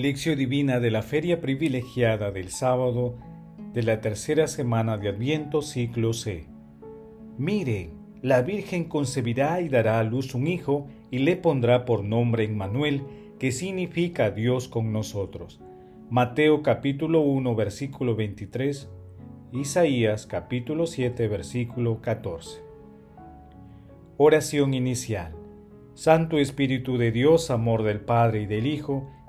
Lección Divina de la Feria Privilegiada del sábado de la tercera semana de Adviento ciclo C. Miren, la Virgen concebirá y dará a luz un hijo y le pondrá por nombre Emmanuel, que significa Dios con nosotros. Mateo capítulo 1 versículo 23, Isaías capítulo 7 versículo 14. Oración inicial. Santo Espíritu de Dios, amor del Padre y del Hijo,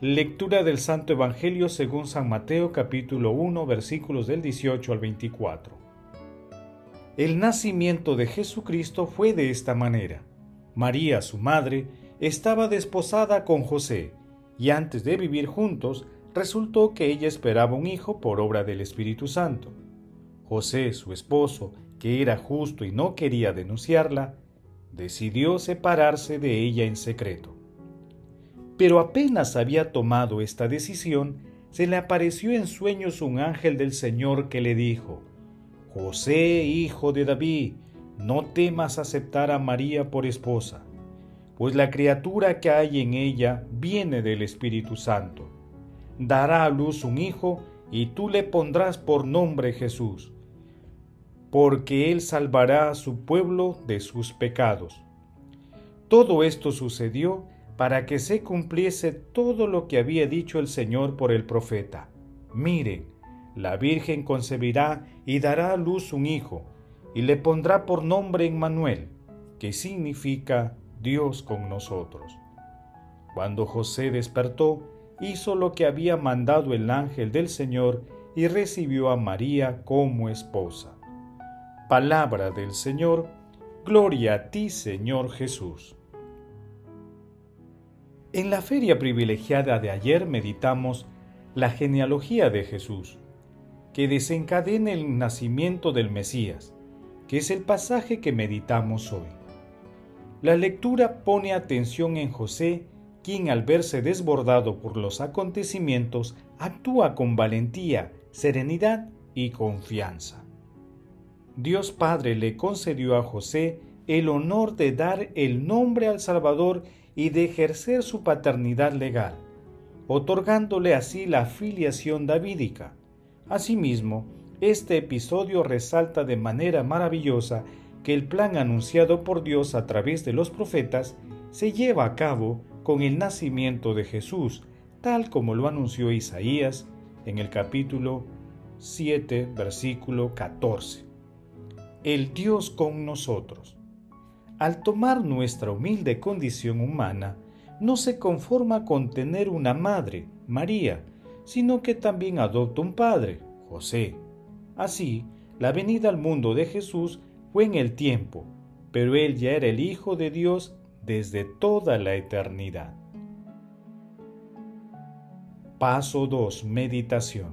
Lectura del Santo Evangelio según San Mateo capítulo 1 versículos del 18 al 24. El nacimiento de Jesucristo fue de esta manera. María, su madre, estaba desposada con José, y antes de vivir juntos, resultó que ella esperaba un hijo por obra del Espíritu Santo. José, su esposo, que era justo y no quería denunciarla, decidió separarse de ella en secreto. Pero apenas había tomado esta decisión, se le apareció en sueños un ángel del Señor que le dijo, José, hijo de David, no temas aceptar a María por esposa, pues la criatura que hay en ella viene del Espíritu Santo. Dará a luz un hijo y tú le pondrás por nombre Jesús, porque él salvará a su pueblo de sus pecados. Todo esto sucedió para que se cumpliese todo lo que había dicho el Señor por el profeta. Miren, la Virgen concebirá y dará a luz un hijo, y le pondrá por nombre Emmanuel, que significa Dios con nosotros. Cuando José despertó, hizo lo que había mandado el ángel del Señor y recibió a María como esposa. Palabra del Señor, gloria a ti Señor Jesús. En la feria privilegiada de ayer meditamos la genealogía de Jesús, que desencadena el nacimiento del Mesías, que es el pasaje que meditamos hoy. La lectura pone atención en José, quien al verse desbordado por los acontecimientos actúa con valentía, serenidad y confianza. Dios Padre le concedió a José el honor de dar el nombre al Salvador y de ejercer su paternidad legal, otorgándole así la filiación davídica. Asimismo, este episodio resalta de manera maravillosa que el plan anunciado por Dios a través de los profetas se lleva a cabo con el nacimiento de Jesús, tal como lo anunció Isaías en el capítulo 7, versículo 14. El Dios con nosotros al tomar nuestra humilde condición humana, no se conforma con tener una madre, María, sino que también adopta un padre, José. Así, la venida al mundo de Jesús fue en el tiempo, pero él ya era el Hijo de Dios desde toda la eternidad. Paso 2. Meditación.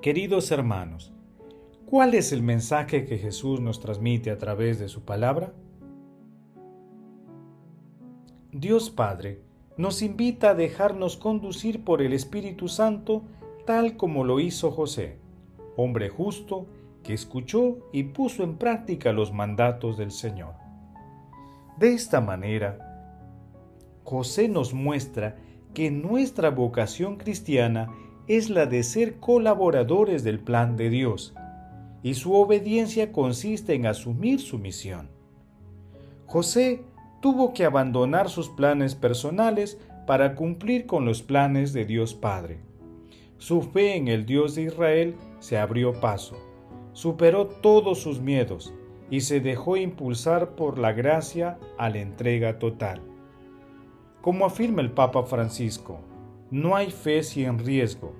Queridos hermanos, ¿cuál es el mensaje que Jesús nos transmite a través de su palabra? Dios Padre nos invita a dejarnos conducir por el Espíritu Santo tal como lo hizo José, hombre justo que escuchó y puso en práctica los mandatos del Señor. De esta manera, José nos muestra que nuestra vocación cristiana es la de ser colaboradores del plan de Dios, y su obediencia consiste en asumir su misión. José tuvo que abandonar sus planes personales para cumplir con los planes de Dios Padre. Su fe en el Dios de Israel se abrió paso, superó todos sus miedos y se dejó impulsar por la gracia a la entrega total. Como afirma el Papa Francisco, no hay fe sin riesgo,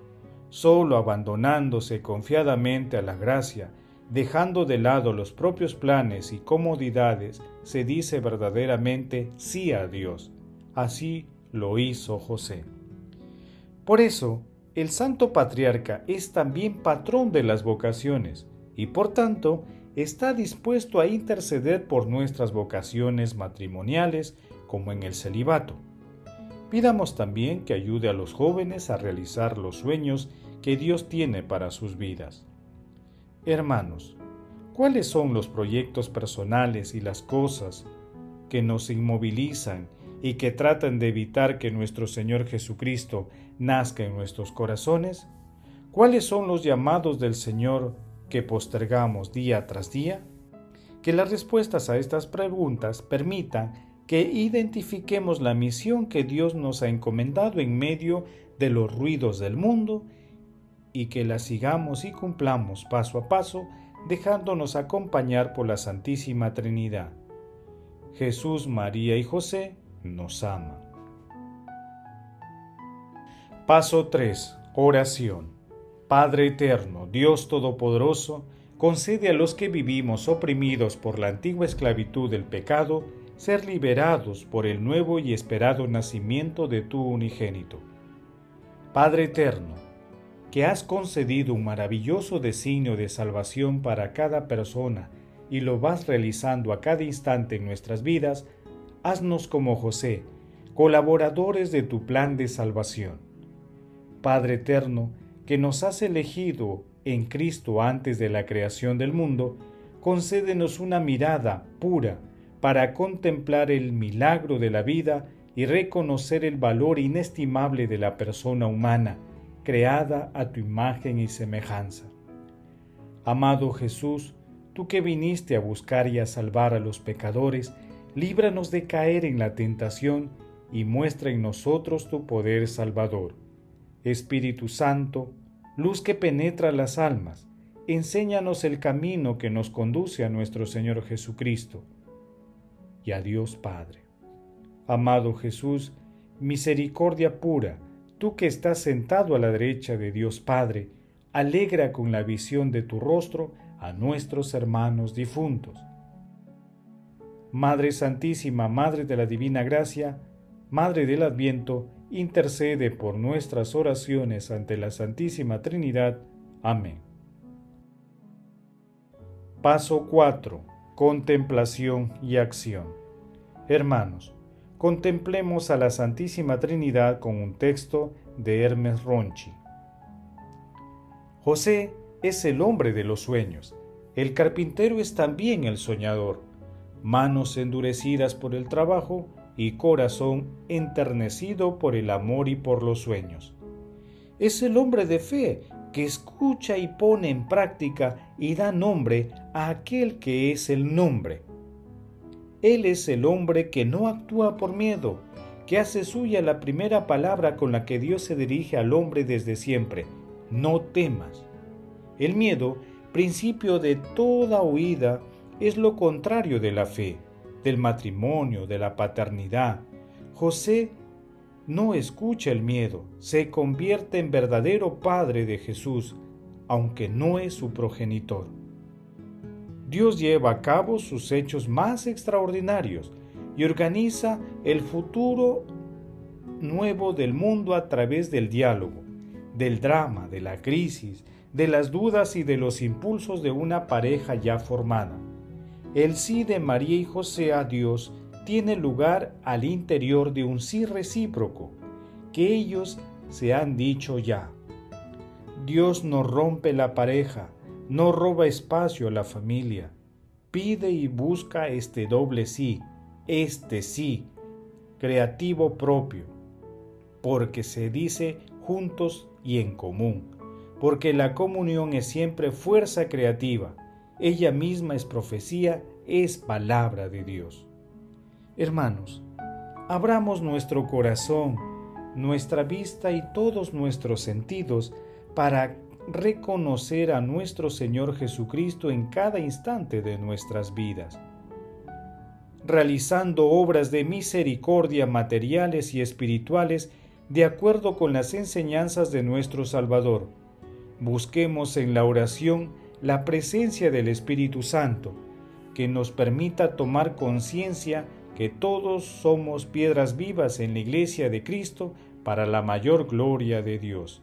solo abandonándose confiadamente a la gracia Dejando de lado los propios planes y comodidades, se dice verdaderamente sí a Dios. Así lo hizo José. Por eso, el Santo Patriarca es también patrón de las vocaciones y por tanto está dispuesto a interceder por nuestras vocaciones matrimoniales como en el celibato. Pidamos también que ayude a los jóvenes a realizar los sueños que Dios tiene para sus vidas. Hermanos, ¿cuáles son los proyectos personales y las cosas que nos inmovilizan y que tratan de evitar que nuestro Señor Jesucristo nazca en nuestros corazones? ¿Cuáles son los llamados del Señor que postergamos día tras día? Que las respuestas a estas preguntas permitan que identifiquemos la misión que Dios nos ha encomendado en medio de los ruidos del mundo y que la sigamos y cumplamos paso a paso, dejándonos acompañar por la Santísima Trinidad. Jesús, María y José nos ama. Paso 3. Oración. Padre eterno, Dios Todopoderoso, concede a los que vivimos oprimidos por la antigua esclavitud del pecado, ser liberados por el nuevo y esperado nacimiento de tu unigénito. Padre eterno, que has concedido un maravilloso designio de salvación para cada persona y lo vas realizando a cada instante en nuestras vidas, haznos como José, colaboradores de tu plan de salvación. Padre eterno, que nos has elegido en Cristo antes de la creación del mundo, concédenos una mirada pura para contemplar el milagro de la vida y reconocer el valor inestimable de la persona humana, creada a tu imagen y semejanza. Amado Jesús, tú que viniste a buscar y a salvar a los pecadores, líbranos de caer en la tentación y muestra en nosotros tu poder salvador. Espíritu Santo, luz que penetra las almas, enséñanos el camino que nos conduce a nuestro Señor Jesucristo y a Dios Padre. Amado Jesús, misericordia pura, tú que estás sentado a la derecha de Dios Padre, alegra con la visión de tu rostro a nuestros hermanos difuntos. Madre Santísima, Madre de la Divina Gracia, Madre del Adviento, intercede por nuestras oraciones ante la Santísima Trinidad. Amén. Paso 4. Contemplación y acción. Hermanos, contemplemos a la Santísima Trinidad con un texto de Hermes Ronchi. José es el hombre de los sueños. El carpintero es también el soñador. Manos endurecidas por el trabajo y corazón enternecido por el amor y por los sueños. Es el hombre de fe que escucha y pone en práctica y da nombre a aquel que es el nombre. Él es el hombre que no actúa por miedo, que hace suya la primera palabra con la que Dios se dirige al hombre desde siempre, no temas. El miedo, principio de toda huida, es lo contrario de la fe del matrimonio, de la paternidad. José no escucha el miedo, se convierte en verdadero padre de Jesús, aunque no es su progenitor. Dios lleva a cabo sus hechos más extraordinarios y organiza el futuro nuevo del mundo a través del diálogo, del drama, de la crisis, de las dudas y de los impulsos de una pareja ya formada. El sí de María y José a Dios tiene lugar al interior de un sí recíproco, que ellos se han dicho ya. Dios no rompe la pareja, no roba espacio a la familia, pide y busca este doble sí, este sí, creativo propio, porque se dice juntos y en común, porque la comunión es siempre fuerza creativa, ella misma es profecía, es palabra de Dios. Hermanos, abramos nuestro corazón, nuestra vista y todos nuestros sentidos para reconocer a nuestro Señor Jesucristo en cada instante de nuestras vidas, realizando obras de misericordia materiales y espirituales de acuerdo con las enseñanzas de nuestro Salvador. Busquemos en la oración la presencia del Espíritu Santo, que nos permita tomar conciencia que todos somos piedras vivas en la iglesia de Cristo para la mayor gloria de Dios.